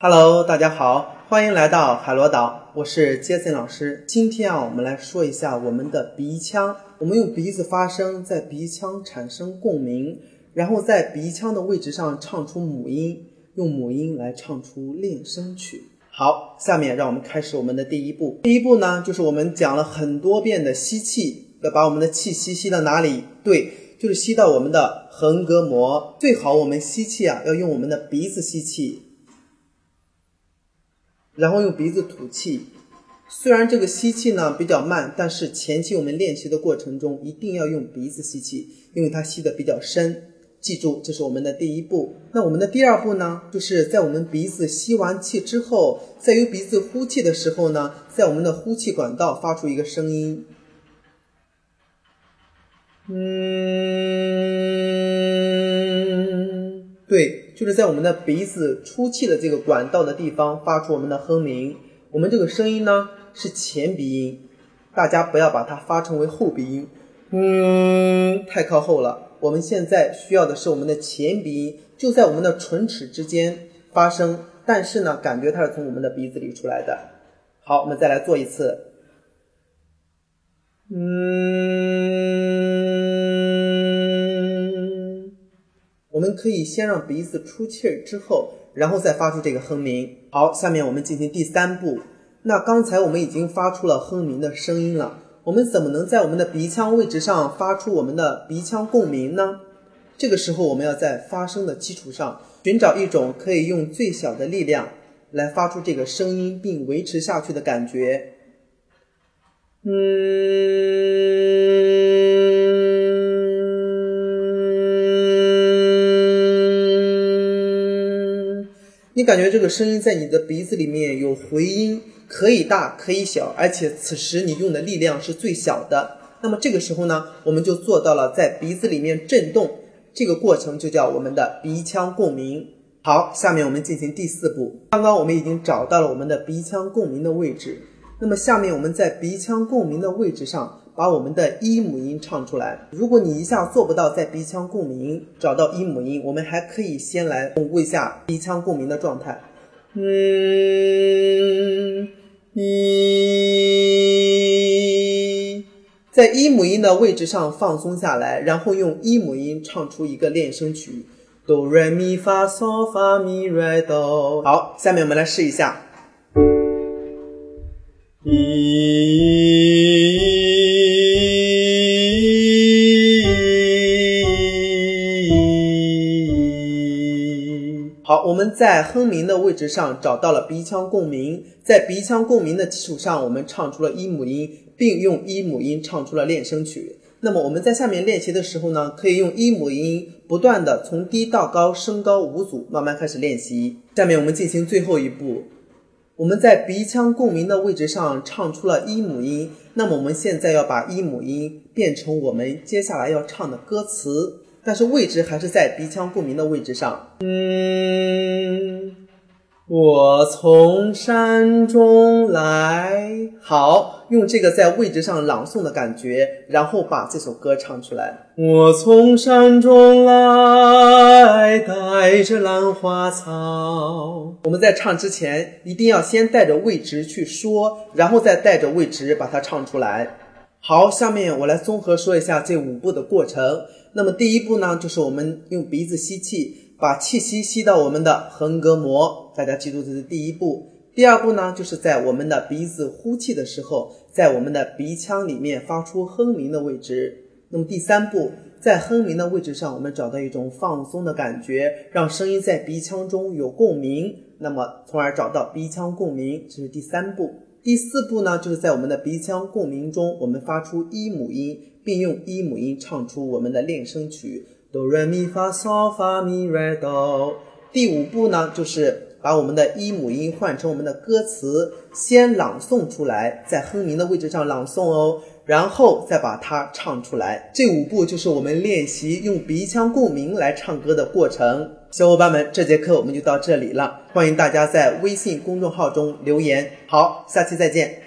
Hello，大家好，欢迎来到海螺岛，我是杰森老师。今天啊，我们来说一下我们的鼻腔。我们用鼻子发声，在鼻腔产生共鸣，然后在鼻腔的位置上唱出母音，用母音来唱出练声曲。好，下面让我们开始我们的第一步。第一步呢，就是我们讲了很多遍的吸气，要把我们的气息吸到哪里？对，就是吸到我们的横膈膜。最好我们吸气啊，要用我们的鼻子吸气。然后用鼻子吐气，虽然这个吸气呢比较慢，但是前期我们练习的过程中一定要用鼻子吸气，因为它吸的比较深。记住，这是我们的第一步。那我们的第二步呢，就是在我们鼻子吸完气之后，在由鼻子呼气的时候呢，在我们的呼气管道发出一个声音，嗯，就是在我们的鼻子出气的这个管道的地方发出我们的哼鸣，我们这个声音呢是前鼻音，大家不要把它发成为后鼻音，嗯，太靠后了。我们现在需要的是我们的前鼻音，就在我们的唇齿之间发声，但是呢，感觉它是从我们的鼻子里出来的。好，我们再来做一次，嗯。我们可以先让鼻子出气儿之后，然后再发出这个哼鸣。好，下面我们进行第三步。那刚才我们已经发出了哼鸣的声音了，我们怎么能在我们的鼻腔位置上发出我们的鼻腔共鸣呢？这个时候，我们要在发声的基础上寻找一种可以用最小的力量来发出这个声音并维持下去的感觉。嗯。你感觉这个声音在你的鼻子里面有回音，可以大可以小，而且此时你用的力量是最小的。那么这个时候呢，我们就做到了在鼻子里面震动，这个过程就叫我们的鼻腔共鸣。好，下面我们进行第四步。刚刚我们已经找到了我们的鼻腔共鸣的位置，那么下面我们在鼻腔共鸣的位置上。把我们的一母音唱出来。如果你一下做不到在鼻腔共鸣找到一母音，我们还可以先来巩固一下鼻腔共鸣的状态。嗯，一，在一母音的位置上放松下来，然后用一母音唱出一个练声曲：哆来咪发嗦发咪来哆。好，下面我们来试一下。一。好，我们在哼鸣的位置上找到了鼻腔共鸣，在鼻腔共鸣的基础上，我们唱出了一母音，并用一母音唱出了练声曲。那么我们在下面练习的时候呢，可以用一母音不断的从低到高升高五组，慢慢开始练习。下面我们进行最后一步，我们在鼻腔共鸣的位置上唱出了一母音，那么我们现在要把一母音变成我们接下来要唱的歌词。但是位置还是在鼻腔共鸣的位置上。嗯，我从山中来。好，用这个在位置上朗诵的感觉，然后把这首歌唱出来。我从山中来，带着兰花草。我们在唱之前，一定要先带着位置去说，然后再带着位置把它唱出来。好，下面我来综合说一下这五步的过程。那么第一步呢，就是我们用鼻子吸气，把气息吸到我们的横膈膜，大家记住这是第一步。第二步呢，就是在我们的鼻子呼气的时候，在我们的鼻腔里面发出哼鸣的位置。那么第三步，在哼鸣的位置上，我们找到一种放松的感觉，让声音在鼻腔中有共鸣，那么从而找到鼻腔共鸣，这是第三步。第四步呢，就是在我们的鼻腔共鸣中，我们发出一母音，并用一母音唱出我们的练声曲哆来咪发嗦发咪来哆。第五步呢，就是把我们的一母音换成我们的歌词，先朗诵出来，在哼鸣的位置上朗诵哦。然后再把它唱出来，这五步就是我们练习用鼻腔共鸣来唱歌的过程。小伙伴们，这节课我们就到这里了，欢迎大家在微信公众号中留言。好，下期再见。